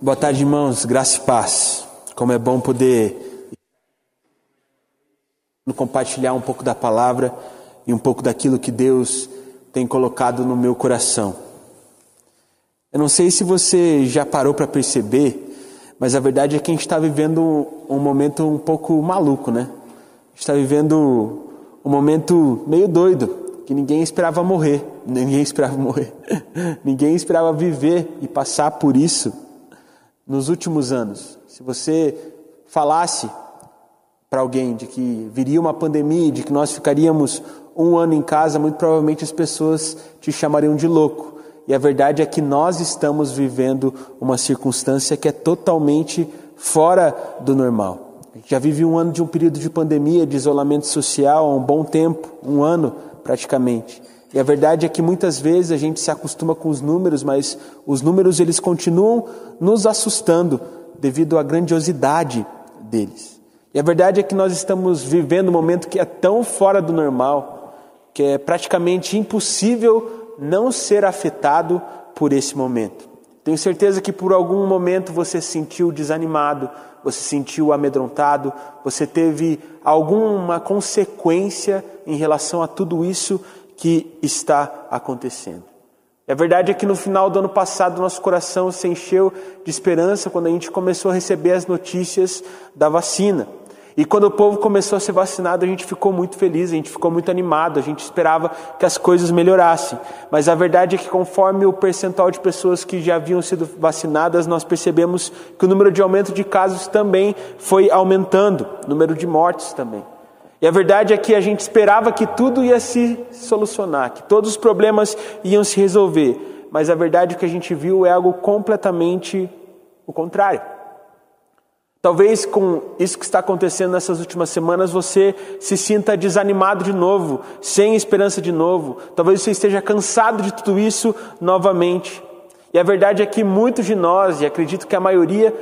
Boa tarde, irmãos. Graça e paz. Como é bom poder compartilhar um pouco da palavra e um pouco daquilo que Deus tem colocado no meu coração. Eu não sei se você já parou para perceber, mas a verdade é que a gente está vivendo um momento um pouco maluco, né? A gente está vivendo um momento meio doido, que ninguém esperava morrer, ninguém esperava morrer, ninguém esperava viver e passar por isso nos últimos anos, se você falasse para alguém de que viria uma pandemia, de que nós ficaríamos um ano em casa, muito provavelmente as pessoas te chamariam de louco. E a verdade é que nós estamos vivendo uma circunstância que é totalmente fora do normal. Já vive um ano de um período de pandemia, de isolamento social há um bom tempo, um ano praticamente. E a verdade é que muitas vezes a gente se acostuma com os números, mas os números eles continuam nos assustando devido à grandiosidade deles. E a verdade é que nós estamos vivendo um momento que é tão fora do normal, que é praticamente impossível não ser afetado por esse momento. Tenho certeza que por algum momento você se sentiu desanimado, você se sentiu amedrontado, você teve alguma consequência em relação a tudo isso que está acontecendo. E a verdade é que no final do ano passado nosso coração se encheu de esperança quando a gente começou a receber as notícias da vacina. E quando o povo começou a ser vacinado, a gente ficou muito feliz, a gente ficou muito animado, a gente esperava que as coisas melhorassem. Mas a verdade é que, conforme o percentual de pessoas que já haviam sido vacinadas, nós percebemos que o número de aumento de casos também foi aumentando, o número de mortes também. E a verdade é que a gente esperava que tudo ia se solucionar, que todos os problemas iam se resolver, mas a verdade que a gente viu é algo completamente o contrário. Talvez com isso que está acontecendo nessas últimas semanas você se sinta desanimado de novo, sem esperança de novo. Talvez você esteja cansado de tudo isso novamente. E a verdade é que muitos de nós, e acredito que a maioria,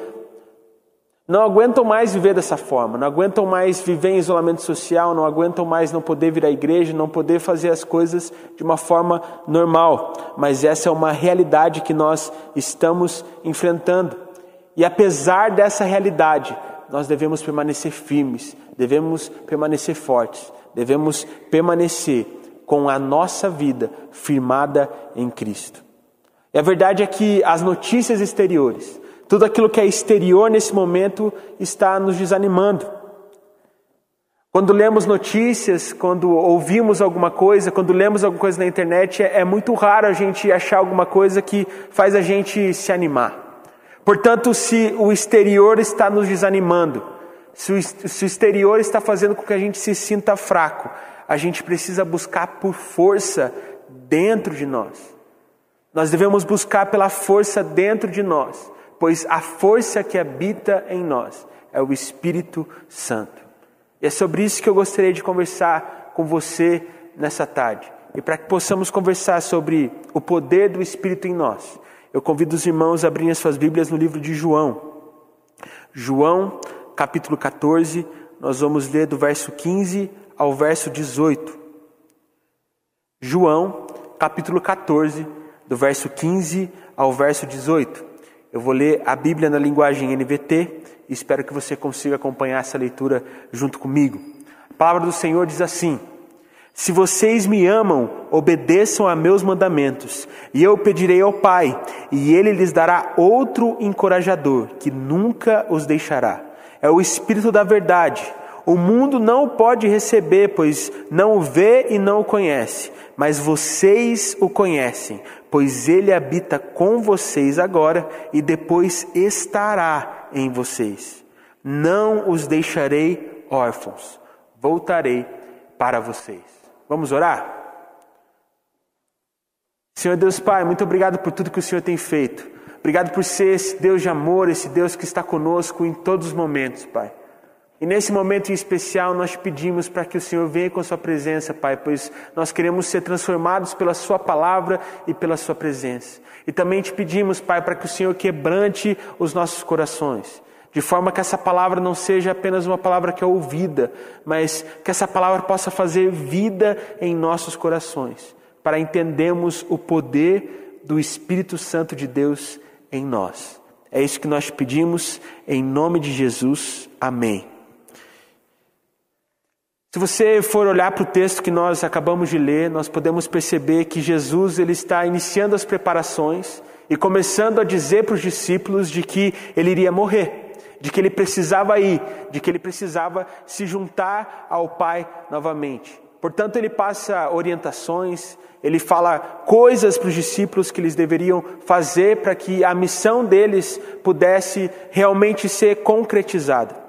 não aguentam mais viver dessa forma, não aguentam mais viver em isolamento social, não aguentam mais não poder vir à igreja, não poder fazer as coisas de uma forma normal. Mas essa é uma realidade que nós estamos enfrentando. E apesar dessa realidade, nós devemos permanecer firmes, devemos permanecer fortes, devemos permanecer com a nossa vida firmada em Cristo. E a verdade é que as notícias exteriores, tudo aquilo que é exterior nesse momento está nos desanimando. Quando lemos notícias, quando ouvimos alguma coisa, quando lemos alguma coisa na internet, é, é muito raro a gente achar alguma coisa que faz a gente se animar. Portanto, se o exterior está nos desanimando, se o, se o exterior está fazendo com que a gente se sinta fraco, a gente precisa buscar por força dentro de nós. Nós devemos buscar pela força dentro de nós pois a força que habita em nós é o Espírito Santo. E é sobre isso que eu gostaria de conversar com você nessa tarde. E para que possamos conversar sobre o poder do Espírito em nós, eu convido os irmãos a abrirem as suas Bíblias no livro de João. João, capítulo 14, nós vamos ler do verso 15 ao verso 18. João, capítulo 14, do verso 15 ao verso 18. Eu vou ler a Bíblia na linguagem NVT e espero que você consiga acompanhar essa leitura junto comigo. A palavra do Senhor diz assim: Se vocês me amam, obedeçam a meus mandamentos, e eu pedirei ao Pai, e ele lhes dará outro encorajador, que nunca os deixará. É o Espírito da Verdade. O mundo não o pode receber, pois não o vê e não o conhece, mas vocês o conhecem, pois ele habita com vocês agora e depois estará em vocês. Não os deixarei órfãos, voltarei para vocês. Vamos orar? Senhor Deus Pai, muito obrigado por tudo que o Senhor tem feito. Obrigado por ser esse Deus de amor, esse Deus que está conosco em todos os momentos, Pai. E nesse momento em especial, nós pedimos para que o Senhor venha com a Sua presença, Pai, pois nós queremos ser transformados pela Sua palavra e pela Sua presença. E também te pedimos, Pai, para que o Senhor quebrante os nossos corações, de forma que essa palavra não seja apenas uma palavra que é ouvida, mas que essa palavra possa fazer vida em nossos corações, para entendermos o poder do Espírito Santo de Deus em nós. É isso que nós pedimos em nome de Jesus. Amém. Se você for olhar para o texto que nós acabamos de ler, nós podemos perceber que Jesus ele está iniciando as preparações e começando a dizer para os discípulos de que ele iria morrer, de que ele precisava ir, de que ele precisava se juntar ao Pai novamente. Portanto, ele passa orientações, ele fala coisas para os discípulos que eles deveriam fazer para que a missão deles pudesse realmente ser concretizada.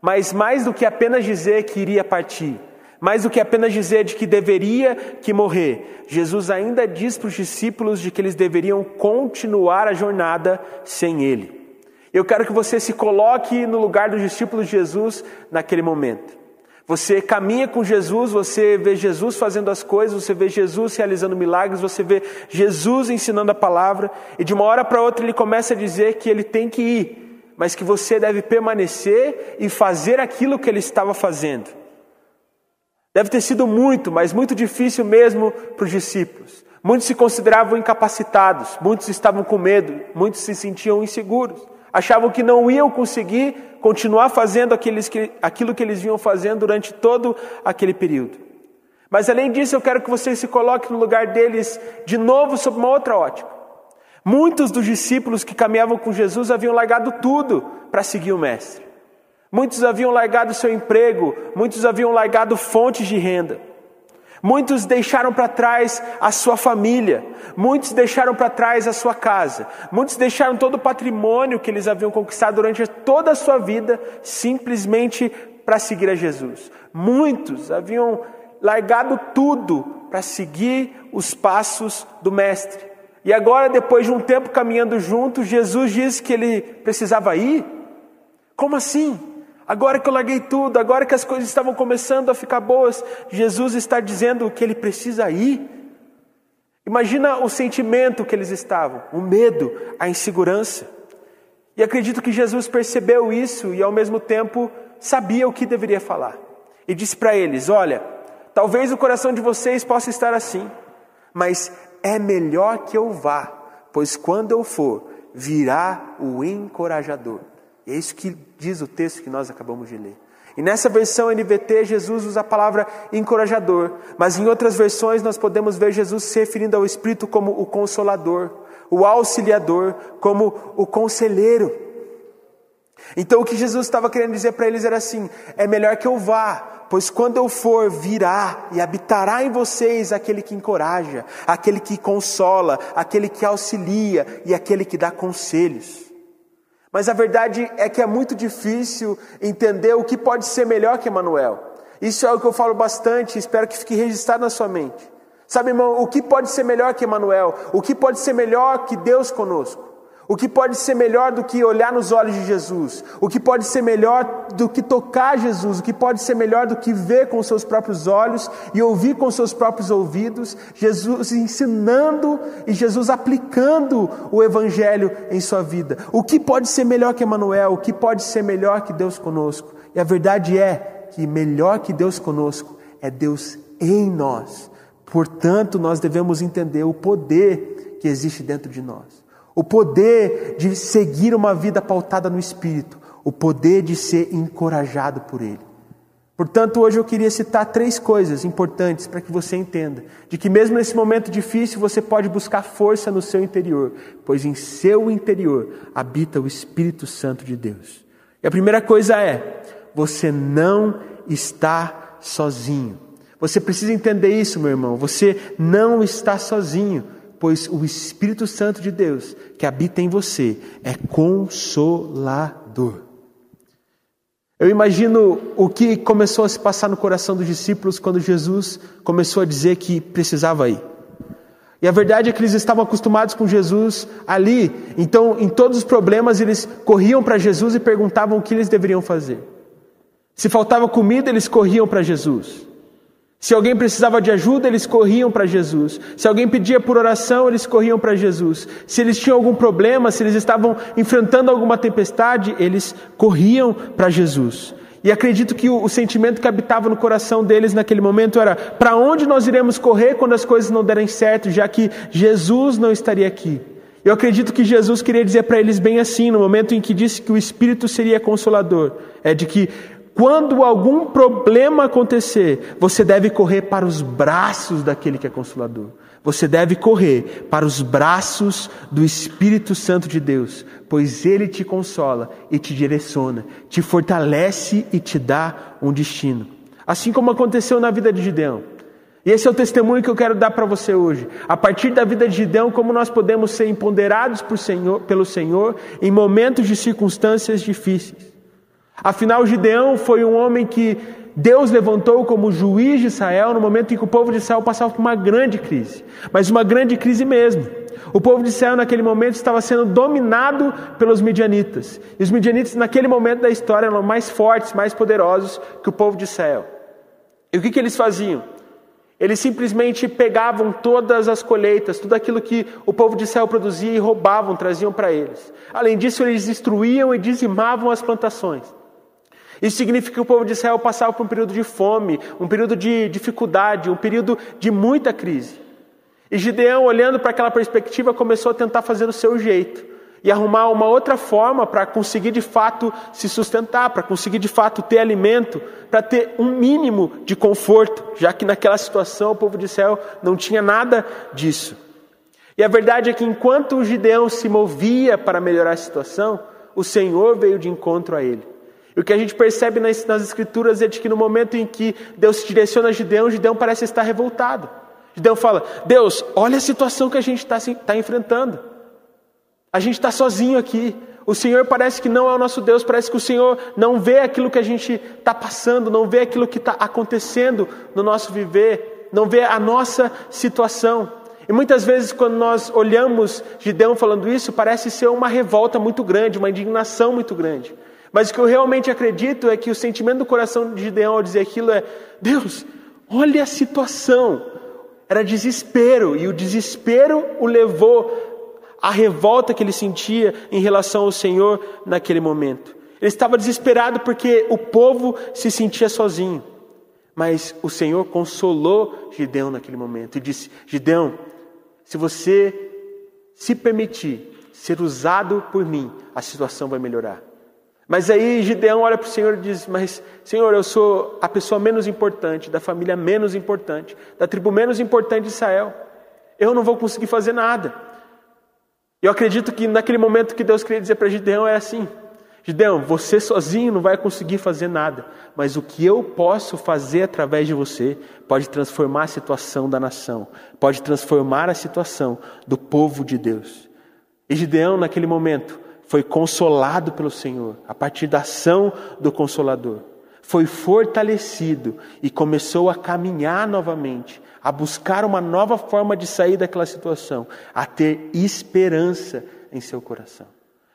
Mas mais do que apenas dizer que iria partir, mais do que apenas dizer de que deveria que morrer, Jesus ainda diz para os discípulos de que eles deveriam continuar a jornada sem ele. Eu quero que você se coloque no lugar dos discípulos de Jesus naquele momento. Você caminha com Jesus, você vê Jesus fazendo as coisas, você vê Jesus realizando milagres, você vê Jesus ensinando a palavra, e de uma hora para outra ele começa a dizer que ele tem que ir, mas que você deve permanecer e fazer aquilo que ele estava fazendo. Deve ter sido muito, mas muito difícil mesmo para os discípulos. Muitos se consideravam incapacitados, muitos estavam com medo, muitos se sentiam inseguros, achavam que não iam conseguir continuar fazendo que, aquilo que eles vinham fazendo durante todo aquele período. Mas além disso, eu quero que você se coloque no lugar deles de novo sob uma outra ótica. Muitos dos discípulos que caminhavam com Jesus haviam largado tudo para seguir o Mestre. Muitos haviam largado seu emprego, muitos haviam largado fontes de renda. Muitos deixaram para trás a sua família, muitos deixaram para trás a sua casa, muitos deixaram todo o patrimônio que eles haviam conquistado durante toda a sua vida simplesmente para seguir a Jesus. Muitos haviam largado tudo para seguir os passos do Mestre. E agora, depois de um tempo caminhando juntos, Jesus disse que ele precisava ir? Como assim? Agora que eu larguei tudo, agora que as coisas estavam começando a ficar boas, Jesus está dizendo que ele precisa ir? Imagina o sentimento que eles estavam, o medo, a insegurança. E acredito que Jesus percebeu isso e ao mesmo tempo sabia o que deveria falar. E disse para eles: Olha, talvez o coração de vocês possa estar assim, mas é melhor que eu vá, pois quando eu for, virá o encorajador. é isso que diz o texto que nós acabamos de ler. E nessa versão NVT, Jesus usa a palavra encorajador, mas em outras versões nós podemos ver Jesus se referindo ao Espírito como o consolador, o auxiliador, como o conselheiro. Então o que Jesus estava querendo dizer para eles era assim: é melhor que eu vá, pois quando eu for, virá e habitará em vocês aquele que encoraja, aquele que consola, aquele que auxilia e aquele que dá conselhos. Mas a verdade é que é muito difícil entender o que pode ser melhor que Emanuel. Isso é o que eu falo bastante, espero que fique registrado na sua mente. Sabe, irmão, o que pode ser melhor que Emanuel? O que pode ser melhor que Deus conosco? O que pode ser melhor do que olhar nos olhos de Jesus? O que pode ser melhor do que tocar Jesus? O que pode ser melhor do que ver com seus próprios olhos e ouvir com seus próprios ouvidos? Jesus ensinando e Jesus aplicando o Evangelho em sua vida. O que pode ser melhor que Emmanuel? O que pode ser melhor que Deus conosco? E a verdade é que melhor que Deus conosco é Deus em nós. Portanto, nós devemos entender o poder que existe dentro de nós o poder de seguir uma vida pautada no Espírito, o poder de ser encorajado por Ele. Portanto, hoje eu queria citar três coisas importantes para que você entenda de que, mesmo nesse momento difícil, você pode buscar força no seu interior, pois em seu interior habita o Espírito Santo de Deus. E a primeira coisa é: você não está sozinho. Você precisa entender isso, meu irmão. Você não está sozinho pois o Espírito Santo de Deus que habita em você é consolador. Eu imagino o que começou a se passar no coração dos discípulos quando Jesus começou a dizer que precisava ir. E a verdade é que eles estavam acostumados com Jesus ali, então em todos os problemas eles corriam para Jesus e perguntavam o que eles deveriam fazer. Se faltava comida, eles corriam para Jesus. Se alguém precisava de ajuda, eles corriam para Jesus. Se alguém pedia por oração, eles corriam para Jesus. Se eles tinham algum problema, se eles estavam enfrentando alguma tempestade, eles corriam para Jesus. E acredito que o, o, sentimento que habitava no coração deles naquele momento era: para onde nós iremos correr quando as coisas não derem certo, já que Jesus não estaria aqui? Eu acredito que Jesus queria dizer para eles bem assim, no momento em que disse que o Espírito seria consolador, é de que quando algum problema acontecer, você deve correr para os braços daquele que é consolador. Você deve correr para os braços do Espírito Santo de Deus, pois ele te consola e te direciona, te fortalece e te dá um destino. Assim como aconteceu na vida de Gideão. E esse é o testemunho que eu quero dar para você hoje. A partir da vida de Gideão, como nós podemos ser empoderados Senhor, pelo Senhor em momentos de circunstâncias difíceis. Afinal, Gideão foi um homem que Deus levantou como juiz de Israel no momento em que o povo de Israel passava por uma grande crise, mas uma grande crise mesmo. O povo de Israel naquele momento estava sendo dominado pelos midianitas. E os midianitas naquele momento da história eram mais fortes, mais poderosos que o povo de Israel. E o que, que eles faziam? Eles simplesmente pegavam todas as colheitas, tudo aquilo que o povo de Israel produzia e roubavam, traziam para eles. Além disso, eles destruíam e dizimavam as plantações. Isso significa que o povo de Israel passava por um período de fome, um período de dificuldade, um período de muita crise. E Gideão, olhando para aquela perspectiva, começou a tentar fazer do seu jeito e arrumar uma outra forma para conseguir de fato se sustentar, para conseguir de fato ter alimento, para ter um mínimo de conforto, já que naquela situação o povo de Israel não tinha nada disso. E a verdade é que enquanto o Gideão se movia para melhorar a situação, o Senhor veio de encontro a ele. E o que a gente percebe nas, nas Escrituras é de que no momento em que Deus se direciona a Gideão, Gideão parece estar revoltado. Gideão fala: Deus, olha a situação que a gente está tá enfrentando. A gente está sozinho aqui. O Senhor parece que não é o nosso Deus, parece que o Senhor não vê aquilo que a gente está passando, não vê aquilo que está acontecendo no nosso viver, não vê a nossa situação. E muitas vezes, quando nós olhamos Gideão falando isso, parece ser uma revolta muito grande, uma indignação muito grande. Mas o que eu realmente acredito é que o sentimento do coração de Gideão ao dizer aquilo é: Deus, olha a situação. Era desespero, e o desespero o levou à revolta que ele sentia em relação ao Senhor naquele momento. Ele estava desesperado porque o povo se sentia sozinho. Mas o Senhor consolou Gideão naquele momento e disse: Gideão, se você se permitir ser usado por mim, a situação vai melhorar. Mas aí Gideão olha para o Senhor e diz: Mas, Senhor, eu sou a pessoa menos importante, da família menos importante, da tribo menos importante de Israel. Eu não vou conseguir fazer nada. Eu acredito que naquele momento que Deus queria dizer para Gideão é assim: Gideão, você sozinho não vai conseguir fazer nada, mas o que eu posso fazer através de você pode transformar a situação da nação, pode transformar a situação do povo de Deus. E Gideão, naquele momento, foi consolado pelo Senhor, a partir da ação do Consolador. Foi fortalecido e começou a caminhar novamente, a buscar uma nova forma de sair daquela situação, a ter esperança em seu coração.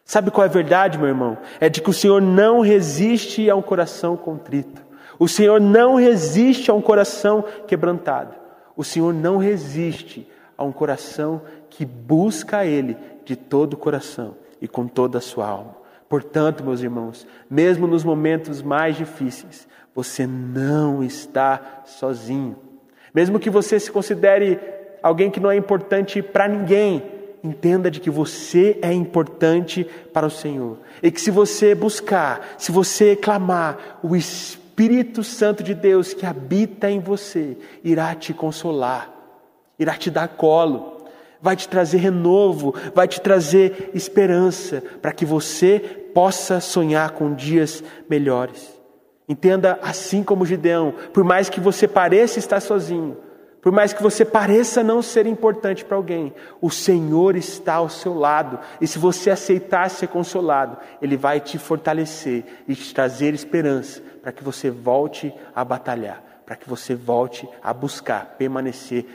Sabe qual é a verdade, meu irmão? É de que o Senhor não resiste a um coração contrito. O Senhor não resiste a um coração quebrantado. O Senhor não resiste a um coração que busca Ele de todo o coração e com toda a sua alma. Portanto, meus irmãos, mesmo nos momentos mais difíceis, você não está sozinho. Mesmo que você se considere alguém que não é importante para ninguém, entenda de que você é importante para o Senhor. E que se você buscar, se você clamar, o Espírito Santo de Deus que habita em você irá te consolar, irá te dar colo vai te trazer renovo, vai te trazer esperança, para que você possa sonhar com dias melhores. Entenda assim como Gideão, por mais que você pareça estar sozinho, por mais que você pareça não ser importante para alguém, o Senhor está ao seu lado, e se você aceitar ser consolado, Ele vai te fortalecer e te trazer esperança para que você volte a batalhar, para que você volte a buscar permanecer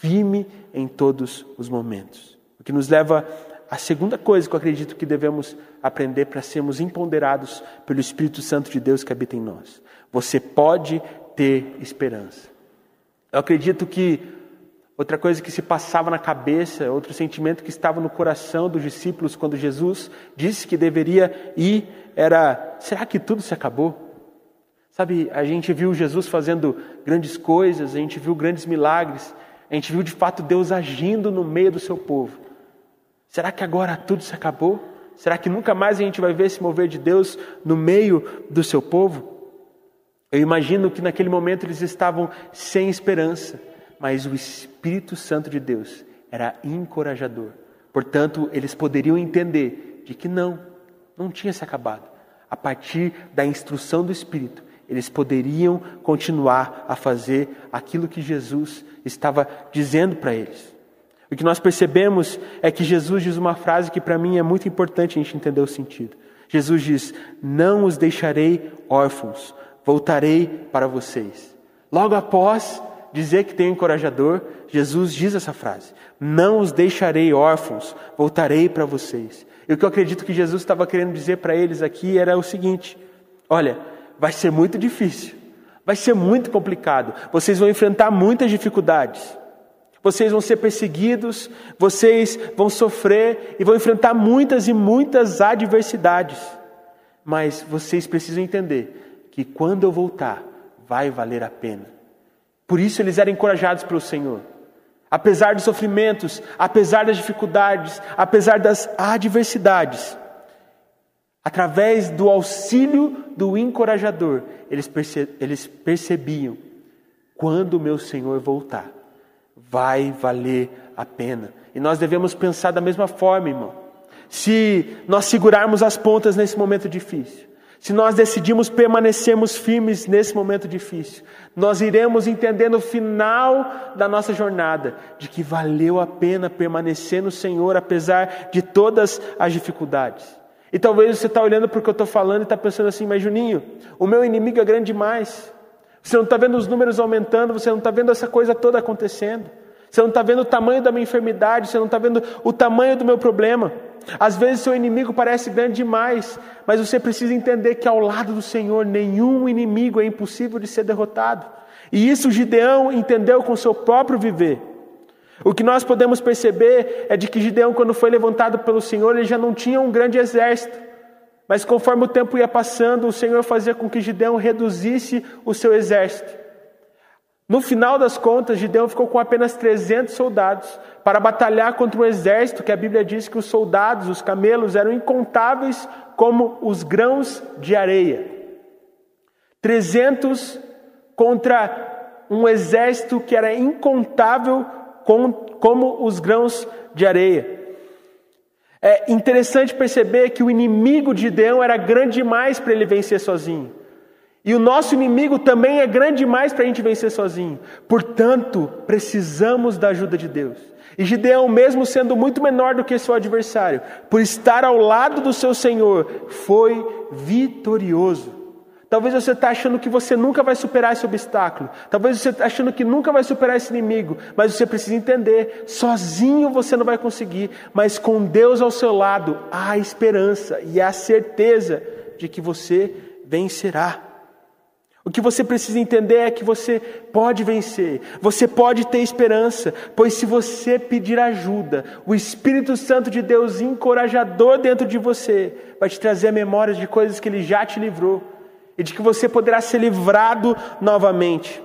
firme em todos os momentos. O que nos leva à segunda coisa que eu acredito que devemos aprender para sermos empoderados pelo Espírito Santo de Deus que habita em nós. Você pode ter esperança. Eu acredito que outra coisa que se passava na cabeça, outro sentimento que estava no coração dos discípulos quando Jesus disse que deveria ir, era: será que tudo se acabou? Sabe, a gente viu Jesus fazendo grandes coisas, a gente viu grandes milagres, a gente viu de fato Deus agindo no meio do seu povo. Será que agora tudo se acabou? Será que nunca mais a gente vai ver esse mover de Deus no meio do seu povo? Eu imagino que naquele momento eles estavam sem esperança, mas o Espírito Santo de Deus era encorajador. Portanto, eles poderiam entender de que não, não tinha se acabado. A partir da instrução do Espírito, eles poderiam continuar a fazer aquilo que Jesus estava dizendo para eles. O que nós percebemos é que Jesus diz uma frase que para mim é muito importante a gente entender o sentido. Jesus diz: Não os deixarei órfãos, voltarei para vocês. Logo após dizer que tem um encorajador, Jesus diz essa frase: Não os deixarei órfãos, voltarei para vocês. E o que eu acredito que Jesus estava querendo dizer para eles aqui era o seguinte: Olha, vai ser muito difícil, vai ser muito complicado, vocês vão enfrentar muitas dificuldades. Vocês vão ser perseguidos, vocês vão sofrer e vão enfrentar muitas e muitas adversidades. Mas vocês precisam entender que quando eu voltar, vai valer a pena. Por isso eles eram encorajados pelo Senhor. Apesar dos sofrimentos, apesar das dificuldades, apesar das adversidades, através do auxílio do encorajador, eles, perce eles percebiam: quando meu Senhor voltar, vai valer a pena. E nós devemos pensar da mesma forma, irmão. Se nós segurarmos as pontas nesse momento difícil, se nós decidimos permanecermos firmes nesse momento difícil, nós iremos entender no final da nossa jornada de que valeu a pena permanecer no Senhor apesar de todas as dificuldades. E talvez você está olhando para o que eu estou falando e está pensando assim, mas Juninho, o meu inimigo é grande demais. Você não está vendo os números aumentando, você não está vendo essa coisa toda acontecendo. Você não está vendo o tamanho da minha enfermidade, você não está vendo o tamanho do meu problema. Às vezes seu inimigo parece grande demais, mas você precisa entender que ao lado do Senhor nenhum inimigo é impossível de ser derrotado. E isso Gideão entendeu com seu próprio viver. O que nós podemos perceber é de que Gideão, quando foi levantado pelo Senhor, ele já não tinha um grande exército. Mas conforme o tempo ia passando, o Senhor fazia com que Gideão reduzisse o seu exército. No final das contas, Gideão ficou com apenas 300 soldados para batalhar contra um exército que a Bíblia diz que os soldados, os camelos, eram incontáveis como os grãos de areia. 300 contra um exército que era incontável como os grãos de areia. É interessante perceber que o inimigo de Gideão era grande demais para ele vencer sozinho. E o nosso inimigo também é grande demais para a gente vencer sozinho. Portanto, precisamos da ajuda de Deus. E Gideão, mesmo sendo muito menor do que seu adversário, por estar ao lado do seu Senhor, foi vitorioso. Talvez você está achando que você nunca vai superar esse obstáculo. Talvez você está achando que nunca vai superar esse inimigo. Mas você precisa entender: sozinho você não vai conseguir. Mas com Deus ao seu lado, há a esperança e a certeza de que você vencerá. O que você precisa entender é que você pode vencer, você pode ter esperança, pois se você pedir ajuda, o Espírito Santo de Deus, encorajador dentro de você, vai te trazer memórias de coisas que ele já te livrou e de que você poderá ser livrado novamente.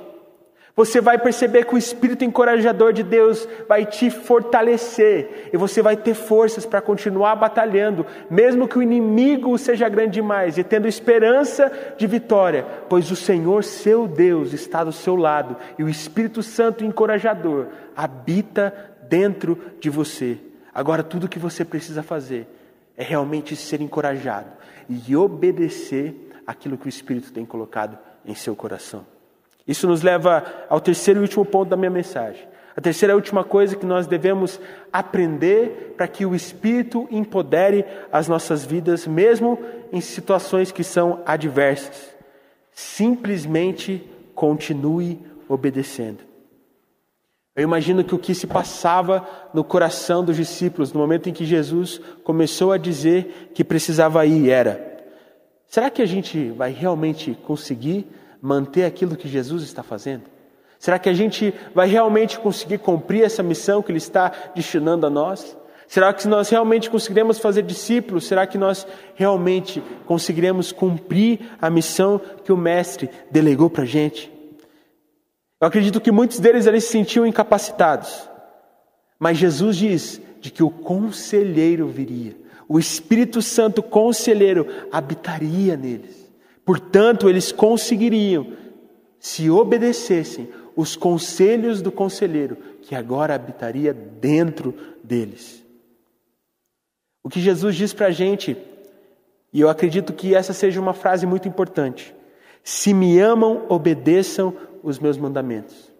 Você vai perceber que o Espírito encorajador de Deus vai te fortalecer e você vai ter forças para continuar batalhando, mesmo que o inimigo seja grande demais e tendo esperança de vitória, pois o Senhor, seu Deus, está do seu lado e o Espírito Santo encorajador habita dentro de você. Agora, tudo o que você precisa fazer é realmente ser encorajado e obedecer aquilo que o Espírito tem colocado em seu coração. Isso nos leva ao terceiro e último ponto da minha mensagem. A terceira e última coisa que nós devemos aprender para que o Espírito empodere as nossas vidas, mesmo em situações que são adversas. Simplesmente continue obedecendo. Eu imagino que o que se passava no coração dos discípulos no momento em que Jesus começou a dizer que precisava ir era: será que a gente vai realmente conseguir manter aquilo que Jesus está fazendo? Será que a gente vai realmente conseguir cumprir essa missão que Ele está destinando a nós? Será que nós realmente conseguiremos fazer discípulos? Será que nós realmente conseguiremos cumprir a missão que o Mestre delegou para a gente? Eu acredito que muitos deles ali se sentiam incapacitados. Mas Jesus diz de que o conselheiro viria. O Espírito Santo conselheiro habitaria neles. Portanto, eles conseguiriam, se obedecessem, os conselhos do conselheiro, que agora habitaria dentro deles. O que Jesus diz para a gente, e eu acredito que essa seja uma frase muito importante: se me amam, obedeçam os meus mandamentos.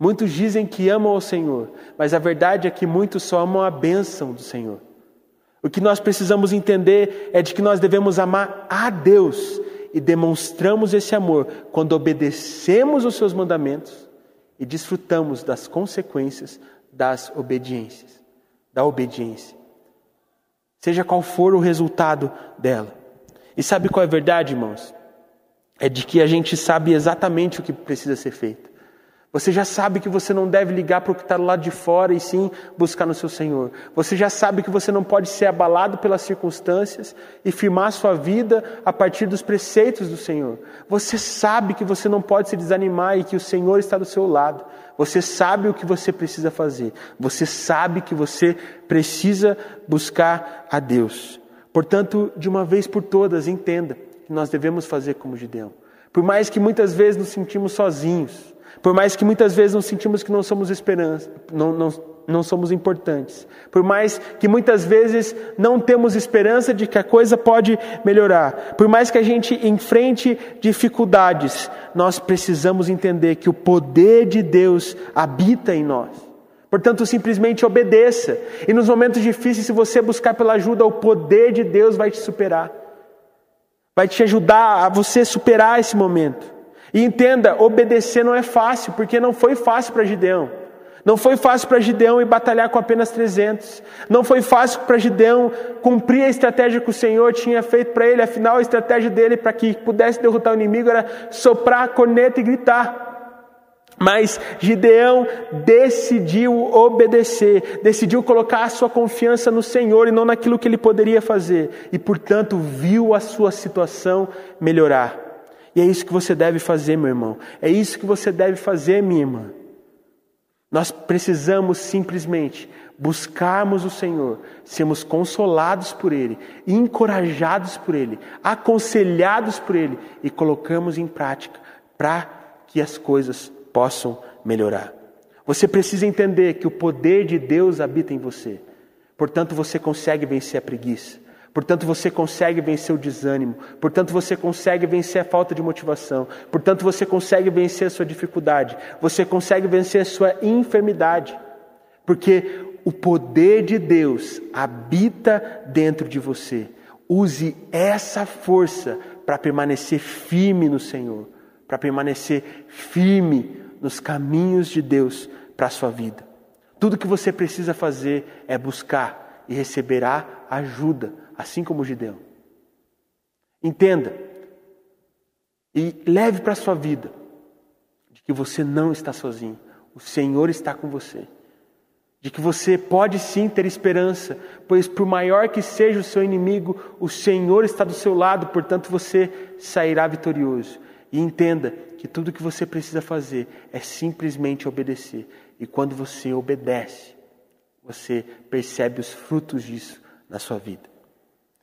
Muitos dizem que amam ao Senhor, mas a verdade é que muitos só amam a bênção do Senhor. O que nós precisamos entender é de que nós devemos amar a Deus e demonstramos esse amor quando obedecemos os seus mandamentos e desfrutamos das consequências das obediências, da obediência. Seja qual for o resultado dela. E sabe qual é a verdade, irmãos? É de que a gente sabe exatamente o que precisa ser feito. Você já sabe que você não deve ligar para o que está do lado de fora e sim buscar no seu Senhor. Você já sabe que você não pode ser abalado pelas circunstâncias e firmar sua vida a partir dos preceitos do Senhor. Você sabe que você não pode se desanimar e que o Senhor está do seu lado. Você sabe o que você precisa fazer. Você sabe que você precisa buscar a Deus. Portanto, de uma vez por todas, entenda que nós devemos fazer como Gideão. Por mais que muitas vezes nos sentimos sozinhos, por mais que muitas vezes nos sentimos que não somos esperança, não, não, não somos importantes. Por mais que muitas vezes não temos esperança de que a coisa pode melhorar. Por mais que a gente enfrente dificuldades, nós precisamos entender que o poder de Deus habita em nós. Portanto, simplesmente obedeça. E nos momentos difíceis, se você buscar pela ajuda, o poder de Deus vai te superar. Vai te ajudar a você superar esse momento. E entenda, obedecer não é fácil, porque não foi fácil para Gideão. Não foi fácil para Gideão ir batalhar com apenas 300. Não foi fácil para Gideão cumprir a estratégia que o Senhor tinha feito para ele. Afinal, a estratégia dele para que pudesse derrotar o inimigo era soprar a corneta e gritar. Mas Gideão decidiu obedecer, decidiu colocar a sua confiança no Senhor e não naquilo que ele poderia fazer, e portanto viu a sua situação melhorar. E é isso que você deve fazer, meu irmão. É isso que você deve fazer, minha irmã. Nós precisamos simplesmente buscarmos o Senhor, sermos consolados por Ele, encorajados por Ele, aconselhados por Ele e colocamos em prática para que as coisas possam melhorar. Você precisa entender que o poder de Deus habita em você, portanto você consegue vencer a preguiça. Portanto, você consegue vencer o desânimo. Portanto, você consegue vencer a falta de motivação. Portanto, você consegue vencer a sua dificuldade. Você consegue vencer a sua enfermidade. Porque o poder de Deus habita dentro de você. Use essa força para permanecer firme no Senhor, para permanecer firme nos caminhos de Deus para a sua vida. Tudo que você precisa fazer é buscar e receberá ajuda assim como Gideão. Entenda e leve para a sua vida de que você não está sozinho, o Senhor está com você. De que você pode sim ter esperança, pois por maior que seja o seu inimigo, o Senhor está do seu lado, portanto você sairá vitorioso. E entenda que tudo que você precisa fazer é simplesmente obedecer. E quando você obedece, você percebe os frutos disso na sua vida.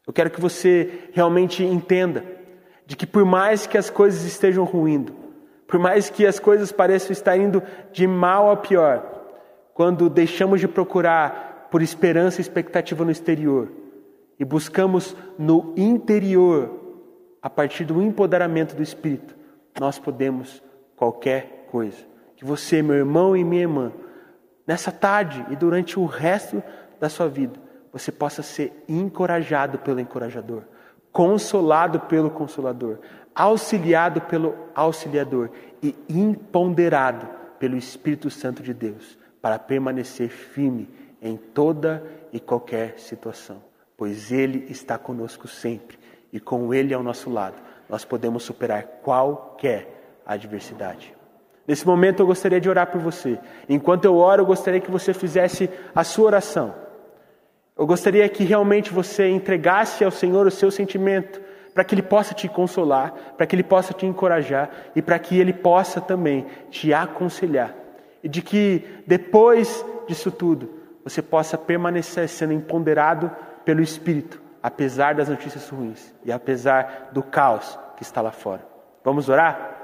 Eu quero que você realmente entenda de que por mais que as coisas estejam ruindo, por mais que as coisas pareçam estar indo de mal a pior, quando deixamos de procurar por esperança e expectativa no exterior e buscamos no interior, a partir do empoderamento do Espírito, nós podemos qualquer coisa. Que você, meu irmão e minha irmã, nessa tarde e durante o resto da sua vida, você possa ser encorajado pelo encorajador, consolado pelo consolador, auxiliado pelo auxiliador e empoderado pelo Espírito Santo de Deus para permanecer firme em toda e qualquer situação, pois Ele está conosco sempre e com Ele ao nosso lado nós podemos superar qualquer adversidade. Nesse momento eu gostaria de orar por você. Enquanto eu oro, eu gostaria que você fizesse a sua oração. Eu gostaria que realmente você entregasse ao Senhor o seu sentimento, para que Ele possa te consolar, para que Ele possa te encorajar e para que Ele possa também te aconselhar. E de que depois disso tudo, você possa permanecer sendo empoderado pelo Espírito, apesar das notícias ruins e apesar do caos que está lá fora. Vamos orar?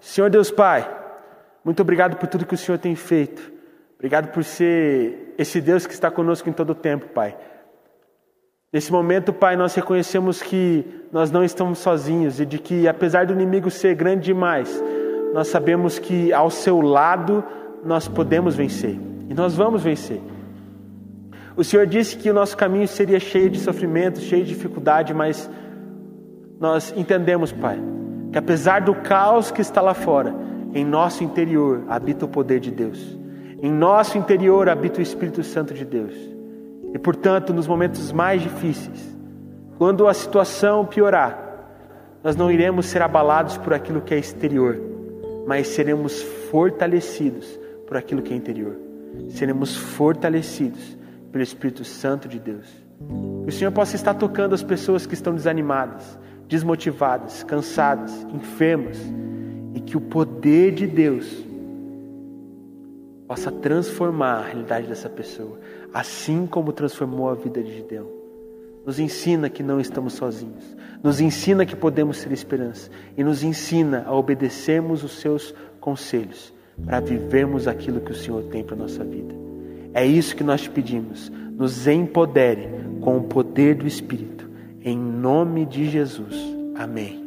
Senhor Deus Pai, muito obrigado por tudo que o Senhor tem feito. Obrigado por ser esse Deus que está conosco em todo o tempo, Pai. Nesse momento, Pai, nós reconhecemos que nós não estamos sozinhos e de que, apesar do inimigo ser grande demais, nós sabemos que ao seu lado nós podemos vencer e nós vamos vencer. O Senhor disse que o nosso caminho seria cheio de sofrimento, cheio de dificuldade, mas nós entendemos, Pai, que apesar do caos que está lá fora, em nosso interior habita o poder de Deus. Em nosso interior habita o Espírito Santo de Deus. E portanto, nos momentos mais difíceis, quando a situação piorar, nós não iremos ser abalados por aquilo que é exterior, mas seremos fortalecidos por aquilo que é interior. Seremos fortalecidos pelo Espírito Santo de Deus. Que o Senhor possa estar tocando as pessoas que estão desanimadas, desmotivadas, cansadas, enfermas, e que o poder de Deus possa transformar a realidade dessa pessoa, assim como transformou a vida de Gideão. Nos ensina que não estamos sozinhos, nos ensina que podemos ter esperança e nos ensina a obedecermos os seus conselhos para vivermos aquilo que o Senhor tem para nossa vida. É isso que nós te pedimos. Nos empodere com o poder do Espírito. Em nome de Jesus. Amém.